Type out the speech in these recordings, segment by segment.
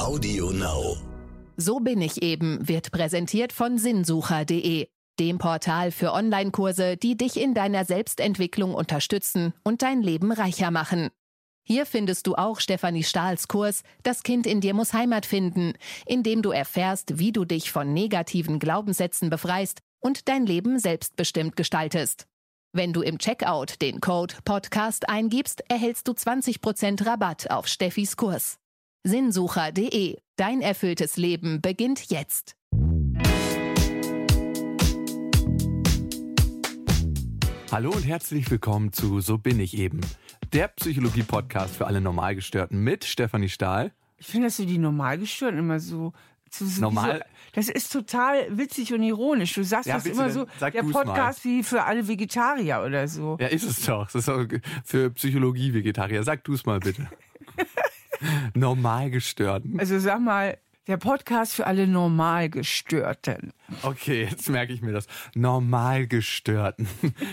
Audio Now. So bin ich eben wird präsentiert von sinnsucher.de, dem Portal für Online-Kurse, die dich in deiner Selbstentwicklung unterstützen und dein Leben reicher machen. Hier findest du auch Stefanie Stahls Kurs Das Kind in dir muss Heimat finden, in dem du erfährst, wie du dich von negativen Glaubenssätzen befreist und dein Leben selbstbestimmt gestaltest. Wenn du im Checkout den Code Podcast eingibst, erhältst du 20% Rabatt auf Steffis Kurs. Sinnsucher.de. Dein erfülltes Leben beginnt jetzt. Hallo und herzlich willkommen zu So bin ich eben, der Psychologie-Podcast für alle Normalgestörten mit Stefanie Stahl. Ich finde, dass du die Normalgestörten immer so. so so- Normal- Das ist total witzig und ironisch. Du sagst Ja, das immer so, sag der Podcast wie für alle Vegetarier oder so. Ja, ist es doch. Das ist auch für Psychologie-Vegetarier. Sag du es mal bitte. Normalgestörten. Also sag mal, der Podcast für alle Normalgestörten. Okay, jetzt merke ich mir das. Normalgestörten.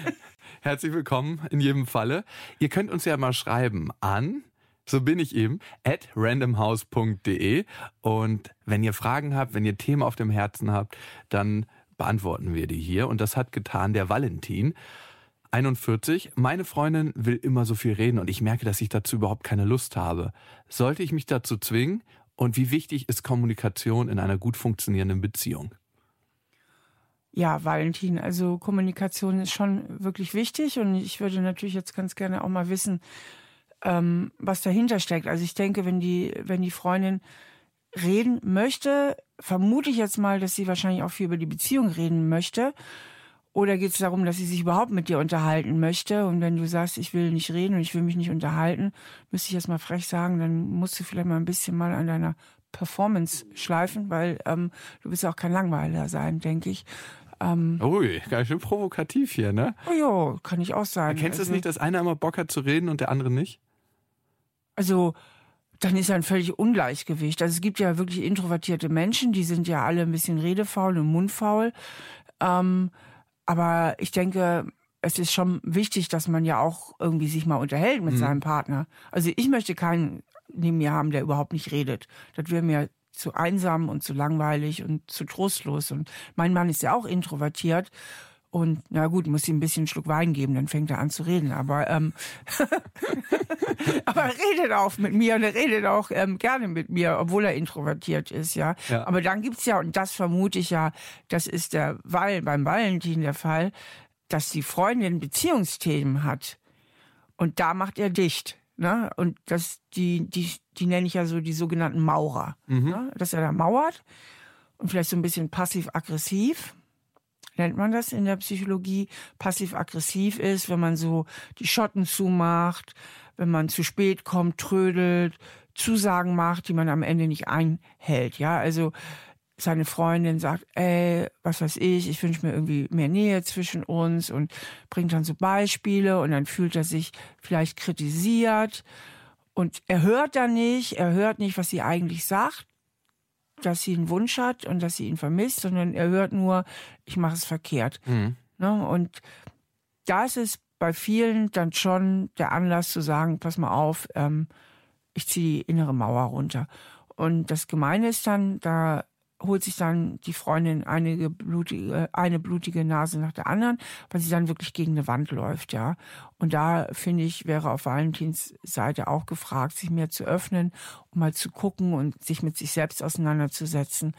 Herzlich willkommen in jedem Falle. Ihr könnt uns ja mal schreiben an, so bin ich eben, at randomhouse.de. Und wenn ihr Fragen habt, wenn ihr Themen auf dem Herzen habt, dann beantworten wir die hier. Und das hat getan der Valentin. 41. Meine Freundin will immer so viel reden und ich merke, dass ich dazu überhaupt keine Lust habe. Sollte ich mich dazu zwingen? Und wie wichtig ist Kommunikation in einer gut funktionierenden Beziehung? Ja, Valentin, also Kommunikation ist schon wirklich wichtig und ich würde natürlich jetzt ganz gerne auch mal wissen, ähm, was dahinter steckt. Also ich denke, wenn die, wenn die Freundin reden möchte, vermute ich jetzt mal, dass sie wahrscheinlich auch viel über die Beziehung reden möchte. Oder geht es darum, dass sie sich überhaupt mit dir unterhalten möchte? Und wenn du sagst, ich will nicht reden und ich will mich nicht unterhalten, müsste ich jetzt mal frech sagen, dann musst du vielleicht mal ein bisschen mal an deiner Performance schleifen, weil ähm, du willst ja auch kein Langweiler sein, denke ich. Ähm, Ui, ganz schön provokativ hier, ne? oh ja, kann ich auch sagen. Kennst du es also, nicht, dass einer immer Bock hat zu reden und der andere nicht? Also, dann ist ja ein völlig Ungleichgewicht. Also es gibt ja wirklich introvertierte Menschen, die sind ja alle ein bisschen redefaul und mundfaul. Ähm, aber ich denke, es ist schon wichtig, dass man ja auch irgendwie sich mal unterhält mit seinem Partner. Also ich möchte keinen neben mir haben, der überhaupt nicht redet. Das wäre mir zu einsam und zu langweilig und zu trostlos. Und mein Mann ist ja auch introvertiert. Und na gut, muss ihm ein bisschen einen Schluck Wein geben, dann fängt er an zu reden. Aber ähm, aber er redet auch mit mir und er redet auch ähm, gerne mit mir, obwohl er introvertiert ist, ja. Ja. Aber dann gibt's ja, und das vermute ich ja, das ist der Val, beim Valentin der Fall, dass die Freundin Beziehungsthemen hat. Und da macht er dicht. Ne? Und das, die, die, die nenne ich ja so die sogenannten Maurer. Ne? Dass er da mauert und vielleicht so ein bisschen passiv-aggressiv nennt man das in der Psychologie, passiv-aggressiv ist, wenn man so die Schotten zumacht, wenn man zu spät kommt, trödelt, Zusagen macht, die man am Ende nicht einhält. Ja, also seine Freundin sagt, ey, was weiß ich, ich wünsche mir irgendwie mehr Nähe zwischen uns und bringt dann so Beispiele und dann fühlt er sich vielleicht kritisiert und er hört dann nicht, er hört nicht, was sie eigentlich sagt dass sie einen Wunsch hat und dass sie ihn vermisst, sondern er hört nur, ich mache es verkehrt. Ne? Und da ist es bei vielen dann schon der Anlass zu sagen, pass mal auf, ähm, ich ziehe die innere Mauer runter. Und das Gemeine ist dann, da holt sich dann die Freundin einige blutige, eine blutige Nase nach der anderen, weil sie dann wirklich gegen eine Wand läuft, ja. Und da finde ich, wäre auf Valentins Seite auch gefragt, sich mehr zu öffnen, um mal zu gucken und sich mit sich selbst auseinanderzusetzen.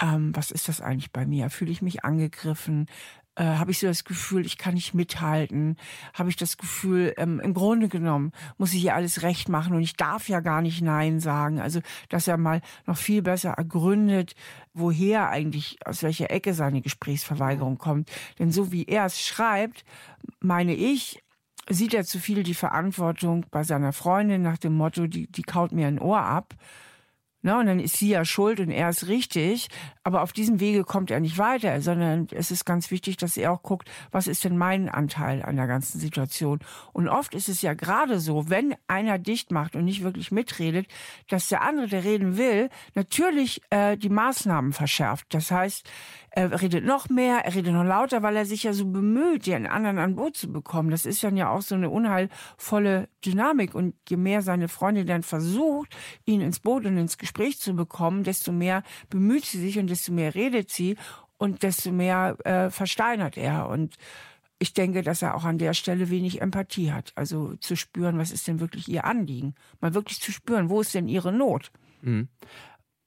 Ähm, was ist das eigentlich bei mir? Fühle ich mich angegriffen? Äh, Habe ich so das Gefühl, ich kann nicht mithalten? Habe ich das Gefühl, ähm, im Grunde genommen muss ich hier alles recht machen und ich darf ja gar nicht Nein sagen. Also, dass er mal noch viel besser ergründet, woher eigentlich, aus welcher Ecke seine Gesprächsverweigerung kommt. Denn so wie er es schreibt, meine ich, sieht er zu viel die Verantwortung bei seiner Freundin nach dem Motto, die, die kaut mir ein Ohr ab. Ne, und dann ist sie ja schuld und er ist richtig. Aber auf diesem Wege kommt er nicht weiter, sondern es ist ganz wichtig, dass er auch guckt, was ist denn mein Anteil an der ganzen Situation. Und oft ist es ja gerade so, wenn einer dicht macht und nicht wirklich mitredet, dass der andere, der reden will, natürlich äh, die Maßnahmen verschärft. Das heißt, er redet noch mehr, er redet noch lauter, weil er sich ja so bemüht, den anderen an Boot zu bekommen. Das ist dann ja auch so eine unheilvolle Dynamik. Und je mehr seine Freundin dann versucht, ihn ins Boot und ins Gespräch zu bekommen, desto mehr bemüht sie sich und desto mehr redet sie und desto mehr äh, versteinert er. Und ich denke, dass er auch an der Stelle wenig Empathie hat. Also zu spüren, was ist denn wirklich ihr Anliegen? Mal wirklich zu spüren, wo ist denn ihre Not? Mhm.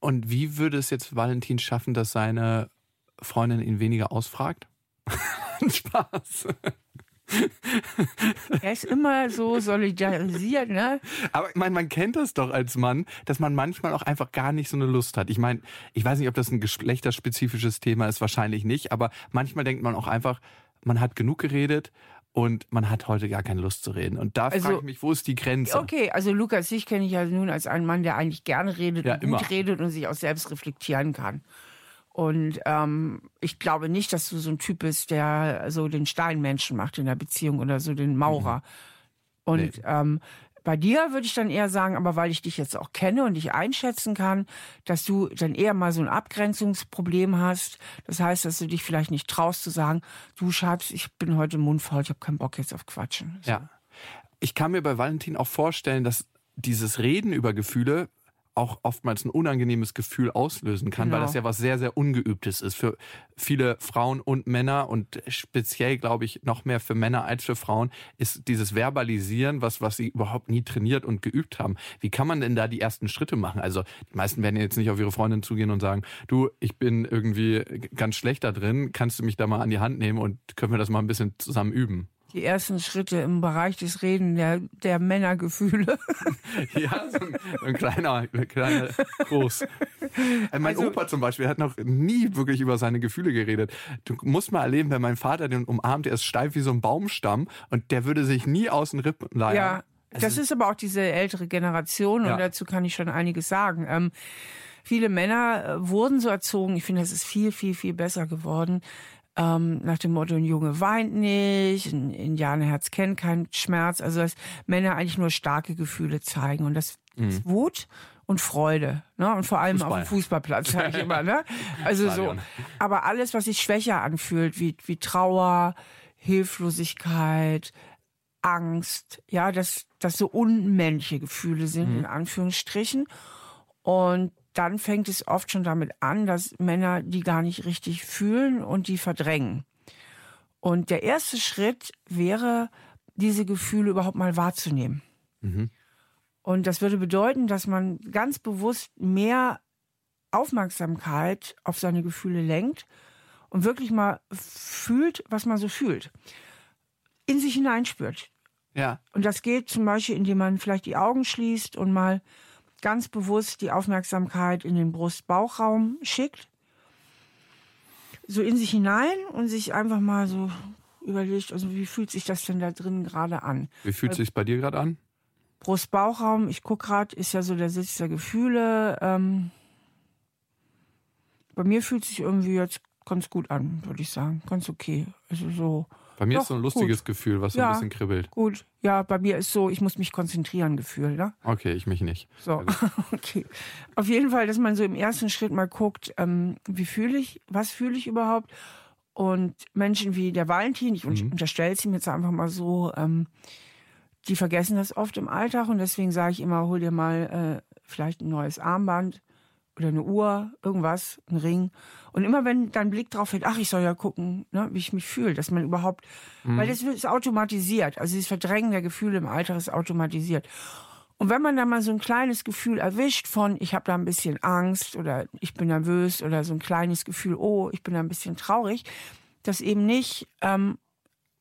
Und wie würde es jetzt Valentin schaffen, dass seine Freundin ihn weniger ausfragt? Spaß. Er ist immer so solidarisiert, ne? Aber ich meine, man kennt das doch als Mann, dass man manchmal auch einfach gar nicht so eine Lust hat. Ich meine, ich weiß nicht, ob das ein geschlechterspezifisches Thema ist, wahrscheinlich nicht, aber manchmal denkt man auch einfach, man hat genug geredet und man hat heute gar keine Lust zu reden. Und da Also- frage ich mich, wo ist die Grenze? Okay, also Lukas, dich kenne ich ja nun als einen Mann, der eigentlich gerne redet Ja, und gut immer. redet und sich auch selbst reflektieren kann. Und ähm, ich glaube nicht, dass du so ein Typ bist, der so den Steinmenschen macht in der Beziehung oder so den Maurer. Und Nee. ähm, bei dir würde ich dann eher sagen, aber weil ich dich jetzt auch kenne und dich einschätzen kann, dass du dann eher mal so ein Abgrenzungsproblem hast. Das heißt, dass du dich vielleicht nicht traust zu sagen, du Schatz, ich bin heute mundfaul, ich habe keinen Bock jetzt auf Quatschen. So. Ja. Ich kann mir bei Valentin auch vorstellen, dass dieses Reden über Gefühle auch oftmals ein unangenehmes Gefühl auslösen kann, weil Genau. das ja was sehr, sehr Ungeübtes ist für viele Frauen und Männer und speziell, glaube ich, noch mehr für Männer als für Frauen, ist dieses Verbalisieren, was, was sie überhaupt nie trainiert und geübt haben. Wie kann man denn da die ersten Schritte machen? Also die meisten werden jetzt nicht auf ihre Freundin zugehen und sagen, du, ich bin irgendwie ganz schlecht da drin, kannst du mich da mal an die Hand nehmen und können wir das mal ein bisschen zusammen üben? Die ersten Schritte im Bereich des Reden der, der Männergefühle. Ja, so ein, ein kleiner, kleiner Groß. Äh, Mein Also- Opa zum Beispiel hat noch nie wirklich über seine Gefühle geredet. Du musst mal erleben, wenn mein Vater den umarmt, der ist steif wie so ein Baumstamm und der würde sich nie aus den Rippen leiern. Ja, das ist aber auch diese ältere Generation Ja. und dazu kann ich schon einiges sagen. Ähm, viele Männer äh, wurden so erzogen, ich finde, das ist viel, viel, viel besser geworden. Ähm, nach dem Motto, ein Junge weint nicht, ein Indianerherz kennt keinen Schmerz. Also, dass Männer eigentlich nur starke Gefühle zeigen. Und das ist Wut und Freude. Ne? Und vor allem auf Fußball. dem Fußballplatz, sage ich immer. Ne? Also so. Aber alles, was sich schwächer anfühlt, wie, wie Trauer, Hilflosigkeit, Angst, ja, dass das so unmännliche Gefühle sind, in Anführungsstrichen. Und dann fängt es oft schon damit an, dass Männer die gar nicht richtig fühlen und die verdrängen. Und der erste Schritt wäre, diese Gefühle überhaupt mal wahrzunehmen. Und das würde bedeuten, dass man ganz bewusst mehr Aufmerksamkeit auf seine Gefühle lenkt und wirklich mal fühlt, was man so fühlt. In sich hineinspürt. Ja. Und das geht zum Beispiel, indem man vielleicht die Augen schließt und mal ganz bewusst die Aufmerksamkeit in den Brust-Bauchraum schickt. So in sich hinein und sich einfach mal so überlegt, also wie fühlt sich das denn da drin gerade an? Wie fühlt es sich bei dir gerade an? Brust-Bauchraum, ich gucke gerade, ist ja so der Sitz der Gefühle. Ähm, bei mir fühlt sich irgendwie jetzt ganz gut an, würde ich sagen. Ganz okay. Also so. Bei mir Doch, ist so ein lustiges Gefühl, was so Ja. ein bisschen kribbelt. Gut, ja, bei mir ist so, ich muss mich konzentrieren, Gefühl, ne? Okay, ich mich nicht. So, okay. Auf jeden Fall, dass man so im ersten Schritt mal guckt, ähm, wie fühle ich, was fühle ich überhaupt? Und Menschen wie der Valentin, ich Mhm. unterstelle es ihm jetzt einfach mal so, ähm, die vergessen das oft im Alltag und deswegen sage ich immer, hol dir mal äh, vielleicht ein neues Armband oder eine Uhr, irgendwas, ein Ring. Und immer wenn dein Blick drauf fällt, ach, ich soll ja gucken, ne, wie ich mich fühle, dass man überhaupt, weil das ist automatisiert. Also dieses Verdrängen der Gefühle im Alltag ist automatisiert. Und wenn man da mal so ein kleines Gefühl erwischt von, ich habe da ein bisschen Angst oder ich bin nervös oder so ein kleines Gefühl, oh, ich bin da ein bisschen traurig, das eben nicht ähm,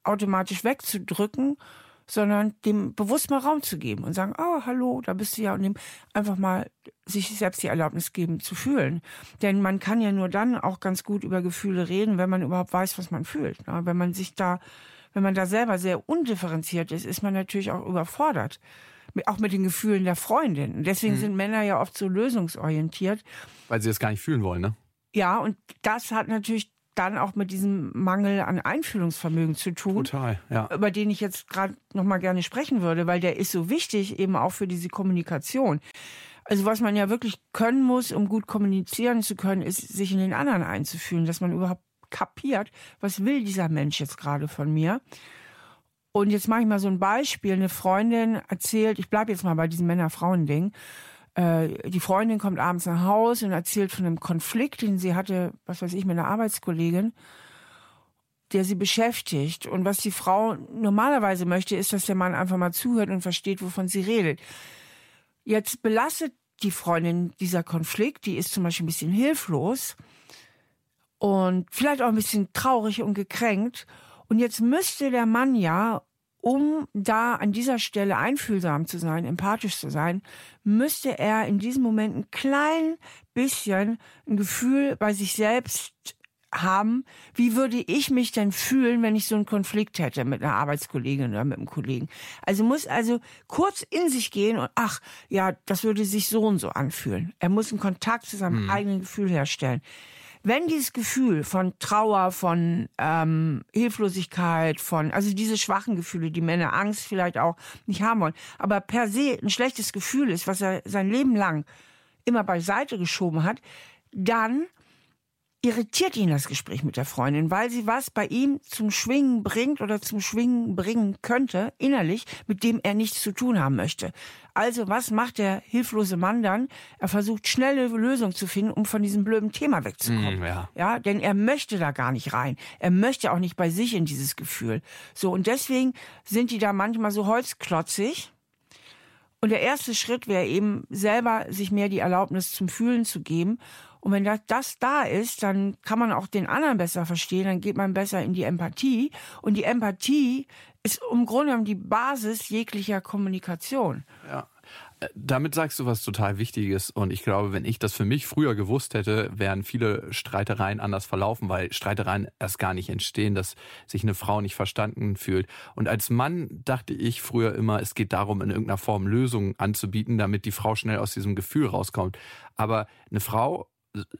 automatisch wegzudrücken, sondern dem bewusst mal Raum zu geben und sagen, oh, hallo, da bist du ja und dem einfach mal sich selbst die Erlaubnis geben zu fühlen. Denn man kann ja nur dann auch ganz gut über Gefühle reden, wenn man überhaupt weiß, was man fühlt. ne? Wenn man sich da, wenn man da selber sehr undifferenziert ist, ist man natürlich auch überfordert. Auch mit den Gefühlen der Freundin. Und deswegen sind Männer ja oft so lösungsorientiert. Weil sie das gar nicht fühlen wollen, ne? Ja, und das hat natürlich dann auch mit diesem Mangel an Einfühlungsvermögen zu tun Total, ja. über den ich jetzt gerade noch mal gerne sprechen würde, weil der ist so wichtig eben auch für diese Kommunikation. Also was man ja wirklich können muss, um gut kommunizieren zu können, ist sich in den anderen einzufühlen, dass man überhaupt kapiert, was will dieser Mensch jetzt gerade von mir. Und jetzt mache ich mal so ein Beispiel. Eine Freundin erzählt, ich bleibe jetzt mal bei diesem Männer-Frauen-Ding, Äh, die Freundin kommt abends nach Hause und erzählt von einem Konflikt, den sie hatte, was weiß ich, mit einer Arbeitskollegin, der sie beschäftigt. Und was die Frau normalerweise möchte, ist, dass der Mann einfach mal zuhört und versteht, wovon sie redet. Jetzt belastet die Freundin dieser Konflikt, die ist zum Beispiel ein bisschen hilflos und vielleicht auch ein bisschen traurig und gekränkt. Und jetzt müsste der Mann ja, um da an dieser Stelle einfühlsam zu sein, empathisch zu sein, müsste er in diesem Moment ein klein bisschen ein Gefühl bei sich selbst haben, wie würde ich mich denn fühlen, wenn ich so einen Konflikt hätte mit einer Arbeitskollegin oder mit einem Kollegen. Also muss also kurz in sich gehen und ach, ja, das würde sich so und so anfühlen. Er muss einen Kontakt zu seinem hm. eigenen Gefühl herstellen. Wenn dieses Gefühl von Trauer, von ähm, Hilflosigkeit, von also diese schwachen Gefühle, die Männer Angst vielleicht auch nicht haben wollen, aber per se ein schlechtes Gefühl ist, was er sein Leben lang immer beiseite geschoben hat, dann irritiert ihn das Gespräch mit der Freundin, weil sie was bei ihm zum Schwingen bringt oder zum Schwingen bringen könnte, innerlich, mit dem er nichts zu tun haben möchte. Also was macht der hilflose Mann dann? Er versucht schnelle Lösung zu finden, um von diesem blöden Thema wegzukommen. Mm, ja. ja, denn er möchte da gar nicht rein. Er möchte auch nicht bei sich in dieses Gefühl. So und deswegen sind die da manchmal so holzklotzig. Und der erste Schritt wäre eben selber sich mehr die Erlaubnis zum Fühlen zu geben und wenn das, das da ist, dann kann man auch den anderen besser verstehen, dann geht man besser in die Empathie. Und die Empathie ist im Grunde genommen die Basis jeglicher Kommunikation. Ja. Äh, damit sagst du was total Wichtiges und ich glaube, wenn ich das für mich früher gewusst hätte, wären viele Streitereien anders verlaufen, weil Streitereien erst gar nicht entstehen, dass sich eine Frau nicht verstanden fühlt. Und als Mann dachte ich früher immer, es geht darum, in irgendeiner Form Lösungen anzubieten, damit die Frau schnell aus diesem Gefühl rauskommt. Aber eine Frau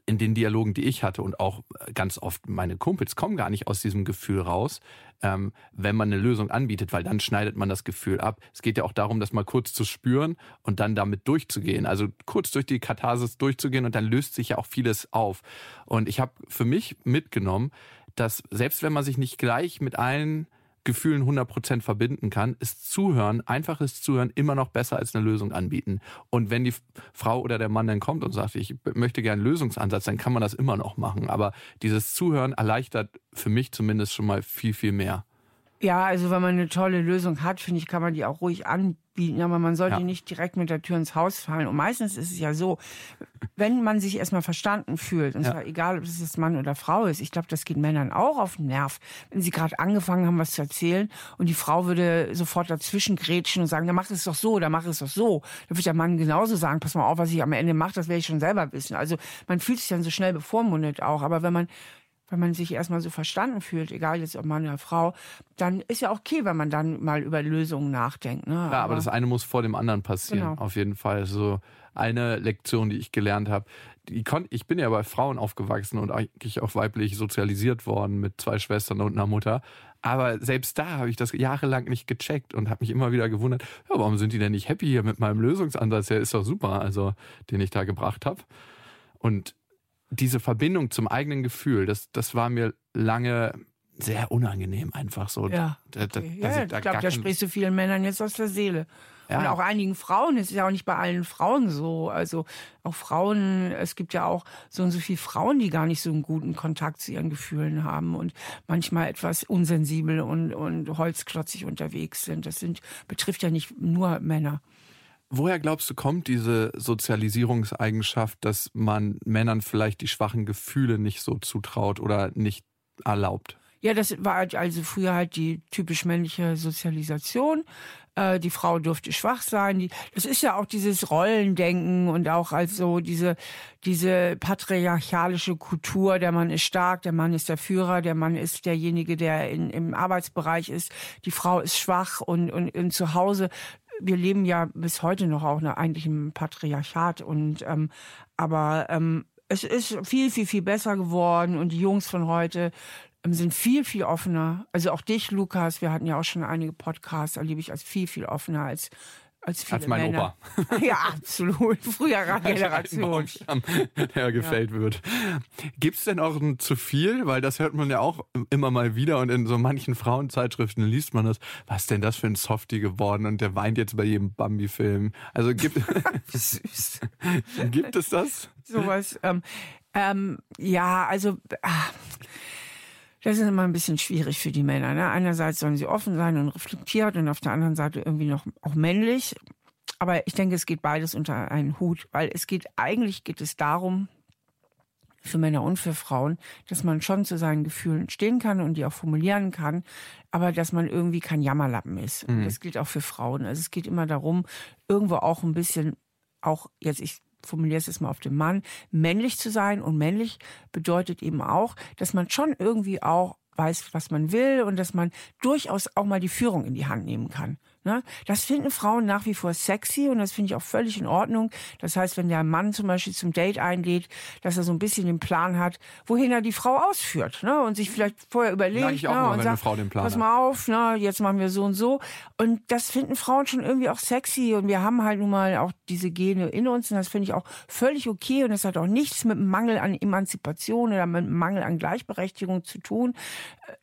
in den Dialogen, die ich hatte und auch ganz oft meine Kumpels kommen gar nicht aus diesem Gefühl raus, ähm, wenn man eine Lösung anbietet, weil dann schneidet man das Gefühl ab. Es geht ja auch darum, das mal kurz zu spüren und dann damit durchzugehen. Also kurz durch die Katharsis durchzugehen und dann löst sich ja auch vieles auf. Und ich habe für mich mitgenommen, dass selbst wenn man sich nicht gleich mit allen Gefühlen 100% verbinden kann, ist Zuhören, einfaches Zuhören immer noch besser als eine Lösung anbieten. Und wenn die Frau oder der Mann dann kommt und sagt, ich möchte gerne einen Lösungsansatz, dann kann man das immer noch machen. Aber dieses Zuhören erleichtert für mich zumindest schon mal viel, viel mehr. Ja, also wenn man eine tolle Lösung hat, finde ich, kann man die auch ruhig anbieten, aber man sollte ja. nicht direkt mit der Tür ins Haus fallen. Und meistens ist es ja so, wenn man sich erstmal verstanden fühlt, und ja. zwar egal, ob es jetzt Mann oder Frau ist, ich glaube, das geht Männern auch auf den Nerv, wenn sie gerade angefangen haben, was zu erzählen und die Frau würde sofort dazwischen grätschen und sagen, dann mach es doch so, dann mach es doch so. Dann wird der Mann genauso sagen, pass mal auf, was ich am Ende mache, das werde ich schon selber wissen. Also man fühlt sich dann so schnell bevormundet auch. Aber wenn man wenn man sich erstmal so verstanden fühlt, egal jetzt ob Mann oder Frau, dann ist ja okay, wenn man dann mal über Lösungen nachdenkt. Ne? Ja, aber, aber das eine muss vor dem anderen passieren, genau. auf jeden Fall. So eine Lektion, die ich gelernt habe. Die kon ich bin ja bei Frauen aufgewachsen und eigentlich auch weiblich sozialisiert worden mit zwei Schwestern und einer Mutter. Aber selbst da habe ich das jahrelang nicht gecheckt und habe mich immer wieder gewundert, ja, warum sind die denn nicht happy hier mit meinem Lösungsansatz? Der ist doch super, also den ich da gebracht habe. Und diese Verbindung zum eigenen Gefühl, das, das war mir lange sehr unangenehm einfach so. Ja, okay. da, da, ja ich glaube, da sprichst du vielen Männern jetzt aus der Seele. Ja. Und auch einigen Frauen, es ist ja auch nicht bei allen Frauen so. Also auch Frauen, es gibt ja auch so und so viele Frauen, die gar nicht so einen guten Kontakt zu ihren Gefühlen haben und manchmal etwas unsensibel und, und holzklotzig unterwegs sind. Das sind, betrifft ja nicht nur Männer. Woher glaubst du, kommt diese Sozialisierungseigenschaft, dass man Männern vielleicht die schwachen Gefühle nicht so zutraut oder nicht erlaubt? Ja, das war halt also früher halt die typisch männliche Sozialisation. Äh, die Frau durfte schwach sein. Die, das ist ja auch dieses Rollendenken und auch also diese, diese patriarchalische Kultur. Der Mann ist stark, der Mann ist der Führer, der Mann ist derjenige, der in, im Arbeitsbereich ist. Die Frau ist schwach und, und, und zu Hause wir leben ja bis heute noch auch ne, eigentlich im Patriarchat und ähm, aber ähm, es ist viel, viel, viel besser geworden und die Jungs von heute ähm, sind viel, viel offener. Also auch dich, Lukas, wir hatten ja auch schon einige Podcasts, erlebe ich als viel, viel offener als als Als mein Männer. Opa. Ja, absolut. Früherer Generation. Der gefällt wird. Gibt es denn auch ein zu viel? Weil das hört man ja auch immer mal wieder und in so manchen Frauenzeitschriften liest man das. Was ist denn das für ein Softie geworden und der weint jetzt bei jedem Bambi-Film? Also gibt, süß. gibt es das? Sowas. Ähm, ähm, ja, also. Ah. Das ist immer ein bisschen schwierig für die Männer. Ne? Einerseits sollen sie offen sein und reflektiert und auf der anderen Seite irgendwie noch auch männlich. Aber ich denke, es geht beides unter einen Hut, weil es geht eigentlich geht es darum, für Männer und für Frauen, dass man schon zu seinen Gefühlen stehen kann und die auch formulieren kann, aber dass man irgendwie kein Jammerlappen ist. Und das gilt auch für Frauen. Also es geht immer darum, irgendwo auch ein bisschen, auch jetzt ich formuliere es jetzt mal auf den Mann, männlich zu sein. Und männlich bedeutet eben auch, dass man schon irgendwie auch weiß, was man will und dass man durchaus auch mal die Führung in die Hand nehmen kann. Ne? Das finden Frauen nach wie vor sexy und das finde ich auch völlig in Ordnung. Das heißt, wenn der Mann zum Beispiel zum Date einlädt, dass er so ein bisschen den Plan hat, wohin er die Frau ausführt ne? und sich vielleicht vorher überlegt ich auch ne? immer, und sagt, Frau den Plan pass mal auf, ne? jetzt machen wir so und so. Und das finden Frauen schon irgendwie auch sexy und wir haben halt nun mal auch diese Gene in uns und das finde ich auch völlig okay und das hat auch nichts mit Mangel an Emanzipation oder mit Mangel an Gleichberechtigung zu tun.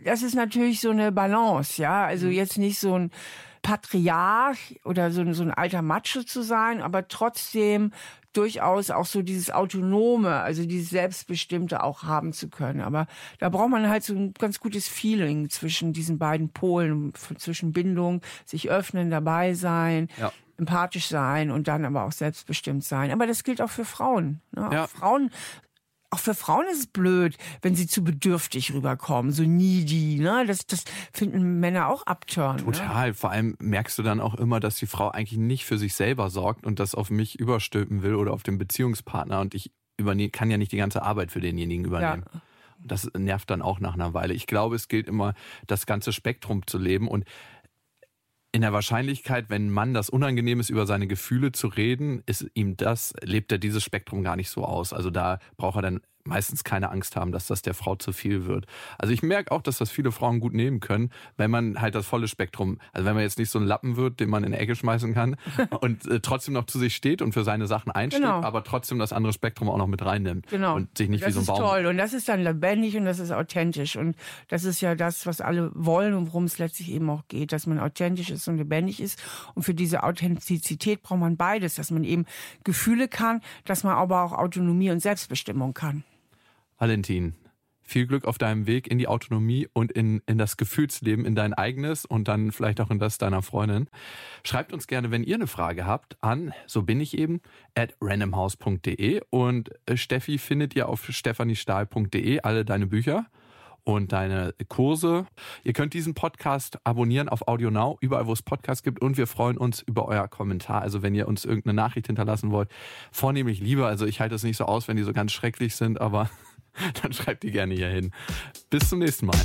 Das ist natürlich so eine Balance, ja, also Mhm. jetzt nicht so ein Patriarch oder so, ein- so ein alter Macho zu sein, aber trotzdem durchaus auch so dieses Autonome, also dieses Selbstbestimmte auch haben zu können. Aber da braucht man halt so ein ganz gutes Feeling zwischen diesen beiden Polen, zwischen Bindung, sich öffnen, dabei sein, Ja. empathisch sein und dann aber auch selbstbestimmt sein. Aber das gilt auch für Frauen. Ne? Ja. Auch Frauen auch für Frauen ist es blöd, wenn sie zu bedürftig rüberkommen, so needy, ne? Das, das finden Männer auch abturn. Ne? Total. Vor allem merkst du dann auch immer, dass die Frau eigentlich nicht für sich selber sorgt und das auf mich überstülpen will oder auf den Beziehungspartner und ich kann ja nicht die ganze Arbeit für denjenigen übernehmen. Das nervt dann auch nach einer Weile. Ich glaube, es gilt immer, das ganze Spektrum zu leben und in der Wahrscheinlichkeit, wenn Mann das unangenehm ist, über seine Gefühle zu reden, ist ihm das, lebt er dieses Spektrum gar nicht so aus. Also da braucht er dann meistens keine Angst haben, dass das der Frau zu viel wird. Also ich merke auch, dass das viele Frauen gut nehmen können, wenn man halt das volle Spektrum, also wenn man jetzt nicht so ein Lappen wird, den man in die Ecke schmeißen kann und äh, trotzdem noch zu sich steht und für seine Sachen einsteht, Genau. aber trotzdem das andere Spektrum auch noch mit reinnimmt Genau. und sich nicht das wie so ein ist Baum. toll und das ist dann lebendig und das ist authentisch und das ist ja das, was alle wollen und worum es letztlich eben auch geht, dass man authentisch ist und lebendig ist und für diese Authentizität braucht man beides, dass man eben Gefühle kann, dass man aber auch Autonomie und Selbstbestimmung kann. Valentin, viel Glück auf deinem Weg in die Autonomie und in, in das Gefühlsleben, in dein eigenes und dann vielleicht auch in das deiner Freundin. Schreibt uns gerne, wenn ihr eine Frage habt, an, so bin ich eben, at randomhouse.de und äh, Steffi findet ihr auf stephaniestahl.de alle deine Bücher und deine Kurse. Ihr könnt diesen Podcast abonnieren auf Audio Now, überall wo es Podcasts gibt und wir freuen uns über euer Kommentar. Also wenn ihr uns irgendeine Nachricht hinterlassen wollt, vornehmlich lieber. Also ich halte es nicht so aus, wenn die so ganz schrecklich sind, aber dann schreibt die gerne hier hin. Bis zum nächsten Mal.